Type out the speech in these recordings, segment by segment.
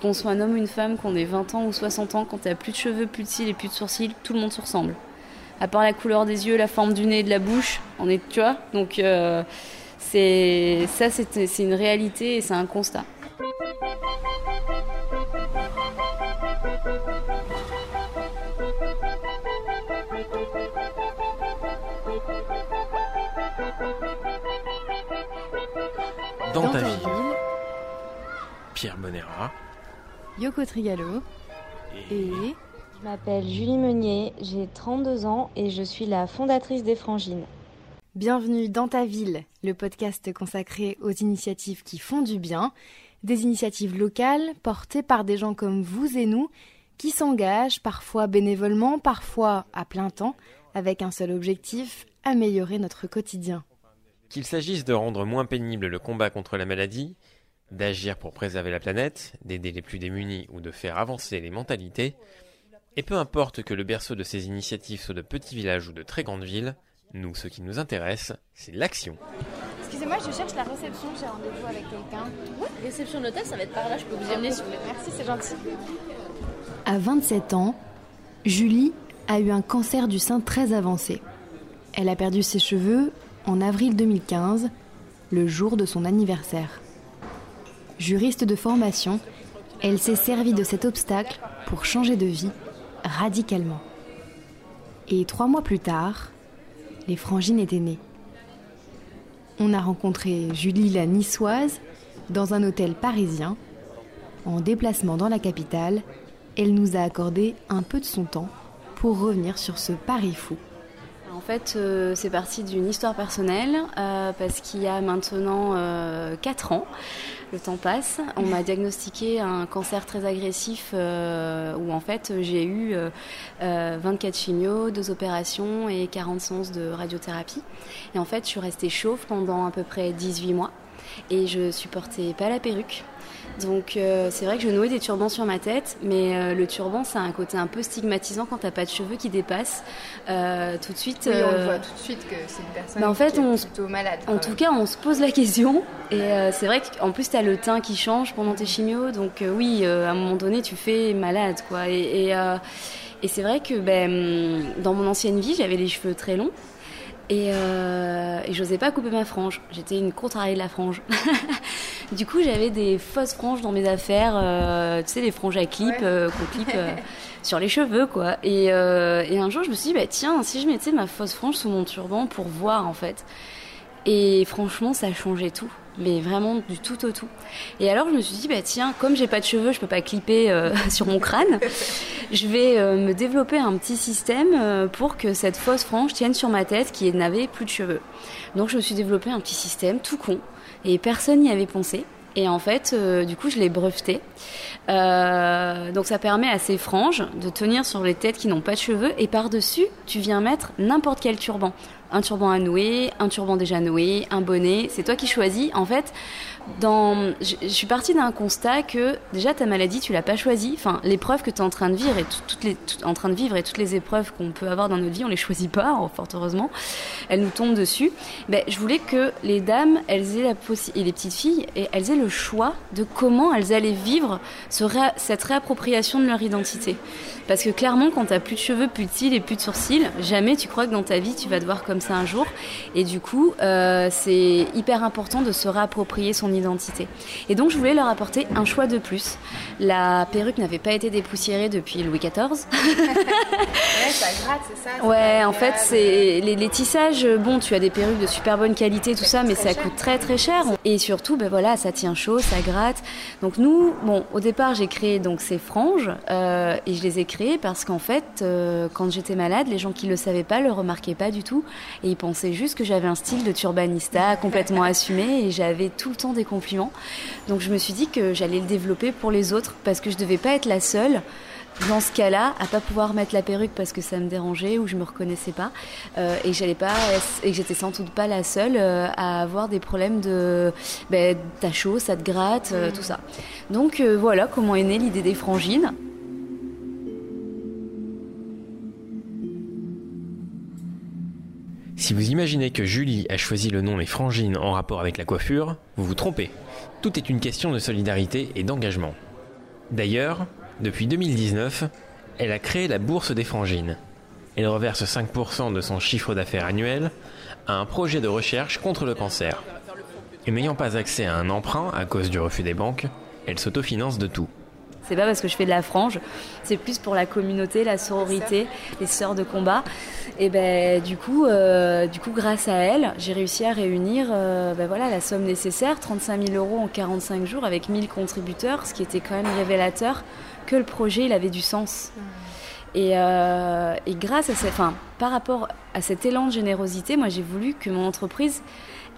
Qu'on soit un homme ou une femme, qu'on ait 20 ans ou 60 ans, quand t'as plus de cheveux, plus de cils et plus de sourcils, tout le monde se ressemble. À part la couleur des yeux, la forme du nez et de la bouche, on est, tu vois Donc euh, c'est ça, c'est une réalité et c'est un constat. Dans ta vie, Pierre Monera. Yoko Trigalo et... Je m'appelle Julie Meunier, j'ai 32 ans et je suis la fondatrice des Frangines. Bienvenue dans ta ville, le podcast consacré aux initiatives qui font du bien, des initiatives locales portées par des gens comme vous et nous qui s'engagent parfois bénévolement, parfois à plein temps, avec un seul objectif, améliorer notre quotidien. Qu'il s'agisse de rendre moins pénible le combat contre la maladie, d'agir pour préserver la planète, d'aider les plus démunis ou de faire avancer les mentalités, et peu importe que le berceau de ces initiatives soit de petits villages ou de très grandes villes, nous, ce qui nous intéresse, c'est l'action. Excusez-moi, je cherche la réception, j'ai rendez-vous avec quelqu'un. Oui, réception de l'hôtel, ça va être par là, je peux vous emmener. Merci, c'est gentil. À 27 ans, Julie a eu un cancer du sein très avancé. Elle a perdu ses cheveux en avril 2015, le jour de son anniversaire. Juriste de formation, elle s'est servie de cet obstacle pour changer de vie radicalement. Et trois mois plus tard, les frangines étaient nées. On a rencontré Julie la niçoise dans un hôtel parisien. En déplacement dans la capitale, elle nous a accordé un peu de son temps pour revenir sur ce pari fou. En fait, euh, c'est parti d'une histoire personnelle euh, parce qu'il y a maintenant euh, 4 ans, le temps passe, on m'a diagnostiqué un cancer très agressif euh, où en fait j'ai eu 24 chimios, deux opérations et 40 séances de radiothérapie. Et en fait, je suis restée chauve pendant à peu près 18 mois et je supportais pas la perruque. Donc euh, c'est vrai que je nouais des turbans sur ma tête, mais euh, le turban ça a un côté un peu stigmatisant quand t'as pas de cheveux qui dépassent. Euh, tout de suite. Oui, on le voit tout de suite que c'est une personne bah, en fait, qui est on, plutôt malade. En tout cas, on se pose la question. Et c'est vrai qu'en plus t'as le teint qui change pendant tes chimios, donc oui, à un moment donné tu fais malade quoi. Et, et, et c'est vrai que ben, dans mon ancienne vie j'avais les cheveux très longs. Et, euh, et j'osais pas couper ma frange. J'étais une contrariée de la frange. du coup, j'avais des fausses franges dans mes affaires. Euh, tu sais, les franges à clip Ouais. euh, qu'on clip euh, sur les cheveux, quoi. Et, euh, et un jour, je me suis dit, bah tiens, si je mettais ma fausse frange sous mon turban pour voir, en fait. Et franchement, ça changé tout. Mais vraiment du tout au tout. Et alors, je me suis dit, bah tiens, comme j'ai pas de cheveux, je peux pas clipper euh, sur mon crâne. Je vais euh, me développer un petit système euh, pour que cette fausse frange tienne sur ma tête qui n'avait plus de cheveux. Donc, je me suis développé un petit système tout con et personne n'y avait pensé. Et en fait, du coup, je l'ai breveté. Donc, ça permet à ces franges de tenir sur les têtes qui n'ont pas de cheveux. Et par-dessus, tu viens mettre n'importe quel turban. Un turban à nouer, un turban déjà noué, un bonnet. C'est toi qui choisis. En fait, dans, je, suis partie d'un constat que déjà ta maladie, tu l'as pas choisie. Enfin, l'épreuve que tu es en train de vivre et tout- toutes les, en train de vivre et toutes les épreuves qu'on peut avoir dans notre vie, on les choisit pas, oh, fort heureusement. Elles nous tombent dessus. Ben, je voulais que les dames, elles aient la et les petites filles, elles aient le choix de comment elles allaient vivre cette réappropriation de leur identité. Parce que clairement, quand t'as plus de cheveux, plus de cils et plus de sourcils, jamais tu crois que dans ta vie tu vas te voir comme ça un jour. Et du coup, euh, c'est hyper important de se réapproprier son identité. Et donc, je voulais leur apporter un choix de plus. La perruque n'avait pas été dépoussiérée depuis Louis XIV. Ouais, ça gratte, c'est ça Ouais, en fait, c'est les, les tissages. Bon, tu as des perruques de super bonne qualité, tout ça, mais ça cher. coûte très très cher. Et surtout, ben voilà, ça tient chaud, ça gratte. Donc nous, bon, au départ, j'ai créé donc ces franges euh, et je les ai créées parce qu'en fait, euh, quand j'étais malade, les gens qui le savaient pas le remarquaient pas du tout et ils pensaient juste que j'avais un style de turbanista complètement assumé et j'avais tout le temps des compliments. Donc je me suis dit que j'allais le développer pour les autres parce que je devais pas être la seule dans ce cas-là, à pas pouvoir mettre la perruque parce que ça me dérangeait ou je me reconnaissais pas, euh, et j'allais pas et j'étais sans doute pas la seule euh, à avoir des problèmes de ben, t'as chaud, ça te gratte, euh, tout ça. Donc voilà comment est née l'idée des frangines. Si vous imaginez que Julie a choisi le nom Les Frangines en rapport avec la coiffure, vous vous trompez. Tout est une question de solidarité et d'engagement. D'ailleurs, depuis 2019, elle a créé la Bourse des Frangines. Elle reverse 5% de son chiffre d'affaires annuel à un projet de recherche contre le cancer. Et n'ayant pas accès à un emprunt à cause du refus des banques, elle s'autofinance de tout. C'est pas parce que je fais de la frange, c'est plus pour la communauté, la sororité, les sœurs de combat. Et ben du coup, euh, du coup, grâce à elle, j'ai réussi à réunir euh, ben voilà la somme nécessaire, 35 000 euros en 45 jours avec 1000 contributeurs, ce qui était quand même révélateur que le projet il avait du sens. Et, euh, et grâce à cette, enfin, par rapport à cet élan de générosité, moi j'ai voulu que mon entreprise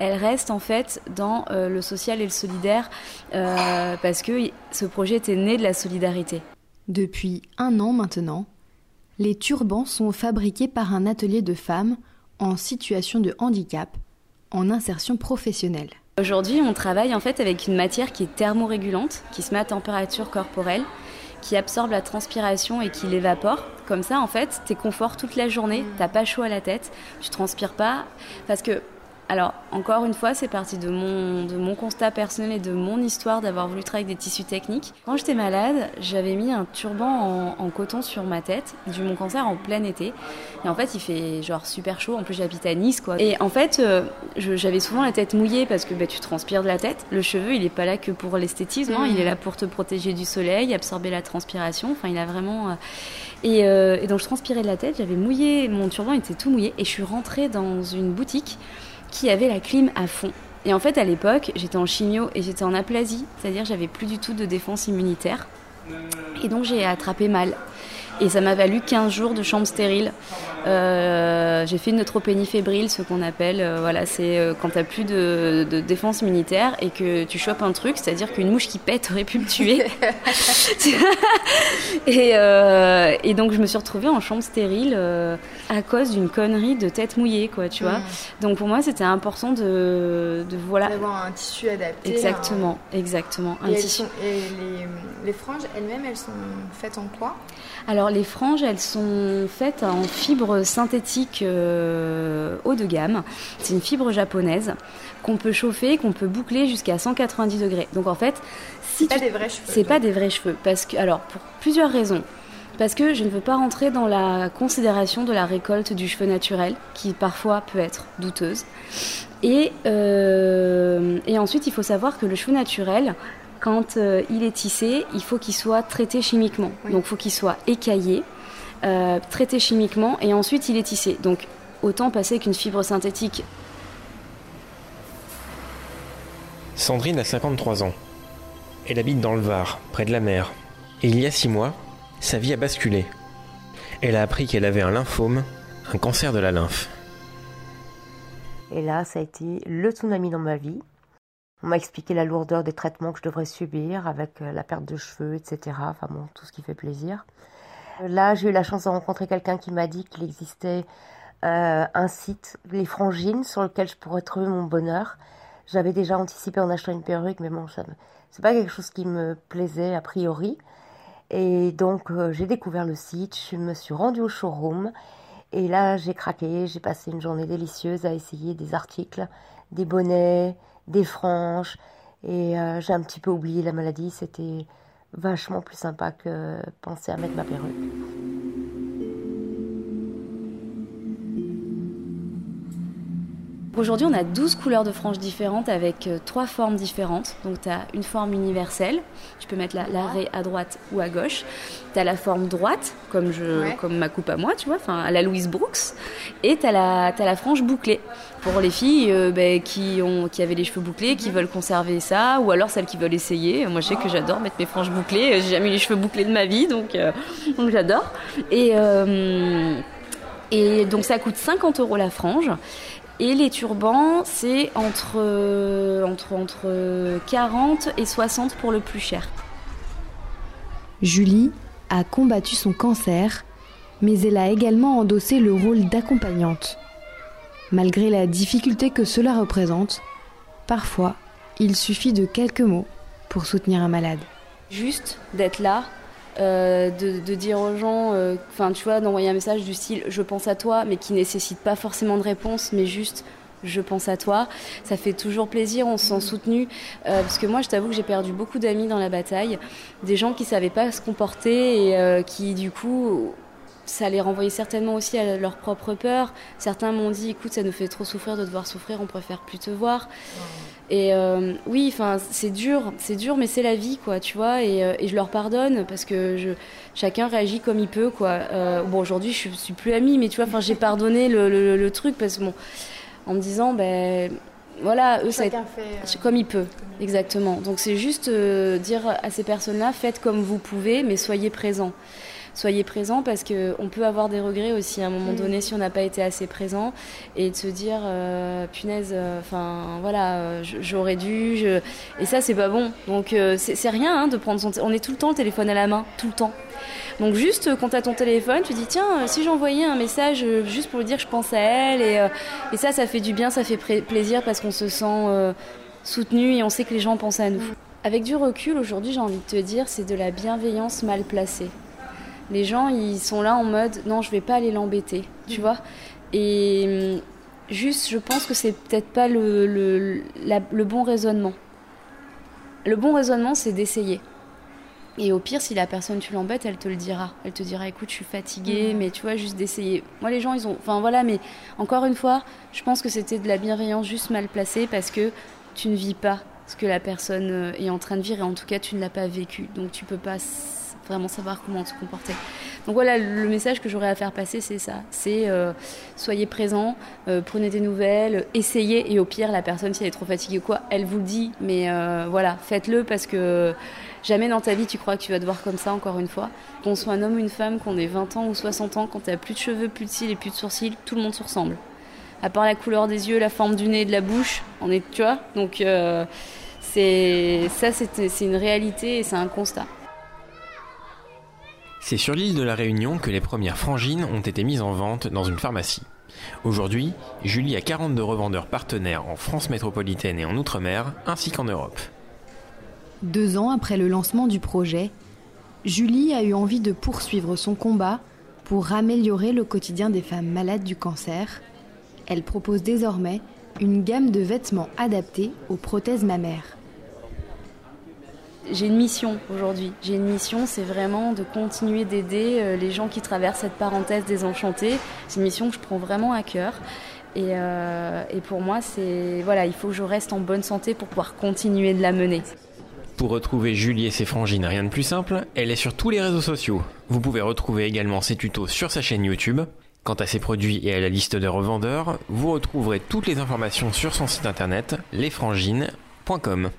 elle reste en fait dans euh, le social et le solidaire euh, parce que ce projet était né de la solidarité. Depuis un an maintenant, les turbans sont fabriqués par un atelier de femmes en situation de handicap, en insertion professionnelle. Aujourd'hui, on travaille en fait avec une matière qui est thermorégulante, qui se met à température corporelle, qui absorbe la transpiration et qui l'évapore. Comme ça, en fait, t'es confort toute la journée, t'as pas chaud à la tête, tu transpires pas, parce que alors, encore une fois, c'est parti de mon, de mon constat personnel et de mon histoire d'avoir voulu travailler avec des tissus techniques. Quand j'étais malade, j'avais mis un turban en, coton sur ma tête, du mon cancer en plein été. Et en fait, il fait genre super chaud. En plus, j'habite à Nice, quoi. Et en fait, euh, j'avais souvent la tête mouillée parce que bah, tu transpires de la tête. Le cheveu, il est pas là que pour l'esthétisme, hein. il est là pour te protéger du soleil, absorber la transpiration. Enfin, il a vraiment. Euh, et, euh, et donc, je transpirais de la tête, j'avais mouillé, mon turban était tout mouillé. Et je suis rentrée dans une boutique qui avait la clim à fond. Et en fait, à l'époque, j'étais en chimio et j'étais en aplasie, c'est-à-dire j'avais plus du tout de défense immunitaire. Et donc j'ai attrapé mal. Et ça m'a valu 15 jours de chambre stérile. Euh, j'ai fait une neutropénie fébrile, ce qu'on appelle, euh, voilà, c'est euh, quand t'as plus de, de, défense immunitaire et que tu chopes un truc, c'est-à-dire qu'une mouche qui pète aurait pu me tuer. et, et, donc je me suis retrouvée en chambre stérile à cause d'une connerie de tête mouillée, quoi, tu vois. Mm. Donc pour moi, c'était important de, de voilà. D'avoir un tissu adapté. Exactement, exactement. Un et, tissu. et les, les franges elles-mêmes, elles sont faites en quoi? Alors les franges, elles sont faites en fibre synthétique euh, haut de gamme. C'est une fibre japonaise qu'on peut chauffer, qu'on peut boucler jusqu'à 190 degrés. Donc en fait, si c'est pas des vrais cheveux. C'est pas des vrais cheveux parce que alors pour plusieurs raisons. Parce que je ne veux pas rentrer dans la considération de la récolte du cheveu naturel, qui parfois peut être douteuse. Et, euh, et ensuite, il faut savoir que le cheveu naturel, quand euh, il est tissé, il faut qu'il soit traité chimiquement. Donc il faut qu'il soit écaillé, euh, traité chimiquement, et ensuite il est tissé. Donc autant passer qu'une fibre synthétique. Sandrine a 53 ans. Elle habite dans le Var, près de la mer. Et il y a six mois, sa vie a basculé. Elle a appris qu'elle avait un lymphome, un cancer de la lymphe. Et là, ça a été le tsunami dans ma vie. On m'a expliqué la lourdeur des traitements que je devrais subir avec euh, la perte de cheveux, etc. Enfin bon, tout ce qui fait plaisir. Euh, là, j'ai eu la chance de rencontrer quelqu'un qui m'a dit qu'il existait euh, un site, les Frangines, sur lequel je pourrais trouver mon bonheur. J'avais déjà anticipé en achetant une perruque, mais bon, c'est pas quelque chose qui me plaisait a priori. Et donc, j'ai découvert le site, je me suis rendue au showroom. Et là, j'ai craqué, j'ai passé une journée délicieuse à essayer des articles, des bonnets, des franges. Et euh, j'ai un petit peu oublié la maladie. C'était vachement plus sympa que penser à mettre ma perruque. Aujourd'hui, on a 12 couleurs de franges différentes avec euh, trois formes différentes. Donc, tu as une forme universelle, tu peux mettre l'arrêt à droite ou à gauche. Tu as la forme droite, comme, je, comme ma coupe à moi, tu vois, enfin à la Louise Brooks. Et tu as, as, la frange bouclée pour les filles euh, ben, qui, ont, qui avaient les cheveux bouclés, qui mhm. veulent conserver ça, ou alors celles qui veulent essayer. Moi, je sais que j'adore mettre mes franges bouclées. J'ai jamais eu les cheveux bouclés de ma vie, donc, euh, donc j'adore. Et, et donc, ça coûte 50 euros la frange. Et les turbans, c'est entre, euh, entre, entre 40 et 60 pour le plus cher. Julie a combattu son cancer, mais elle a également endossé le rôle d'accompagnante. Malgré la difficulté que cela représente, parfois, il suffit de quelques mots pour soutenir un malade. Juste d'être là, euh, de, dire aux gens, euh, enfin tu vois, d'envoyer un message du style je pense à toi, mais qui nécessite pas forcément de réponse, mais juste je pense à toi. Ça fait toujours plaisir, on se sent soutenu. Euh, parce que moi, je t'avoue que j'ai perdu beaucoup d'amis dans la bataille. Des gens qui savaient pas se comporter et qui, du coup, ça les renvoyait certainement aussi à leur propre peur. Certains m'ont dit, écoute, ça nous fait trop souffrir de devoir souffrir, on préfère plus te voir. Et euh, oui, enfin, c'est dur, c'est dur, mais c'est la vie, quoi, tu vois. Et, et, je leur pardonne parce que je, chacun réagit comme il peut, quoi. Euh, bon, aujourd'hui, je suis plus amie, mais tu vois, enfin, j'ai pardonné le, le, le, truc parce que bon, en me disant, ben voilà, eux, Chacun ça fait euh, comme il peut, exactement. Donc c'est juste euh, dire à ces personnes-là, faites comme vous pouvez, mais soyez présents. Soyez présents parce que on peut avoir des regrets aussi à un moment mmh. donné si on n'a pas été assez présent et de se dire euh, punaise, enfin euh, voilà, euh, j'aurais dû. Je... Et ça c'est pas bon. Donc c'est rien hein, de prendre son. On est tout le temps le téléphone à la main, tout le temps. Donc juste quand tu as ton téléphone, tu dis tiens, si j'envoyais un message juste pour lui dire que je pense à elle et, et ça ça fait du bien, ça fait plaisir parce qu'on se sent soutenu et on sait que les gens pensent à nous. Avec du recul aujourd'hui, j'ai envie de te dire, c'est de la bienveillance mal placée. Les gens, ils sont là en mode non, je vais pas aller l'embêter, tu vois. Et hum, juste, je pense que c'est peut-être pas le, le, la, le bon raisonnement. Le bon raisonnement, c'est d'essayer. Et au pire, si la personne tu l'embêtes, elle te le dira. Elle te dira, écoute, je suis fatiguée, mmh. mais tu vois, juste d'essayer. Moi, les gens, ils ont. Enfin, voilà, mais encore une fois, je pense que c'était de la bienveillance juste mal placée parce que tu ne vis pas ce que la personne euh, est en train de vivre et en tout cas, tu ne l'as pas vécu. Donc, tu peux pas vraiment savoir comment se comporter. Donc voilà, le message que j'aurais à faire passer, c'est ça. C'est euh, soyez présents, euh, prenez des nouvelles, essayez, et au pire, la personne, si elle est trop fatiguée ou quoi, elle vous le dit. Mais voilà, faites-le parce que jamais dans ta vie, tu crois que tu vas te voir comme ça, encore une fois. Qu'on soit un homme ou une femme, qu'on ait 20 ans ou 60 ans, quand t'as plus de cheveux, plus de cils et plus de sourcils, tout le monde se ressemble. À part la couleur des yeux, la forme du nez et de la bouche, on est, tu vois. Donc euh, c'est ça, c'est une réalité et c'est un constat. C'est sur l'île de la Réunion que les premières frangines ont été mises en vente dans une pharmacie. Aujourd'hui, Julie a 42 revendeurs partenaires en France métropolitaine et en Outre-mer, ainsi qu'en Europe. Deux ans après le lancement du projet, Julie a eu envie de poursuivre son combat pour améliorer le quotidien des femmes malades du cancer. Elle propose désormais une gamme de vêtements adaptés aux prothèses mammaires j'ai une mission aujourd'hui. J'ai une mission, c'est vraiment de continuer d'aider euh, les gens qui traversent cette parenthèse désenchantée. C'est une mission que je prends vraiment à cœur. Et, euh, et pour moi, c'est voilà, il faut que je reste en bonne santé pour pouvoir continuer de la mener. Pour retrouver Julie et ses frangines, rien de plus simple, elle est sur tous les réseaux sociaux. Vous pouvez retrouver également ses tutos sur sa chaîne YouTube. Quant à ses produits et à la liste de revendeurs, vous retrouverez toutes les informations sur son site internet lesfrangines.com.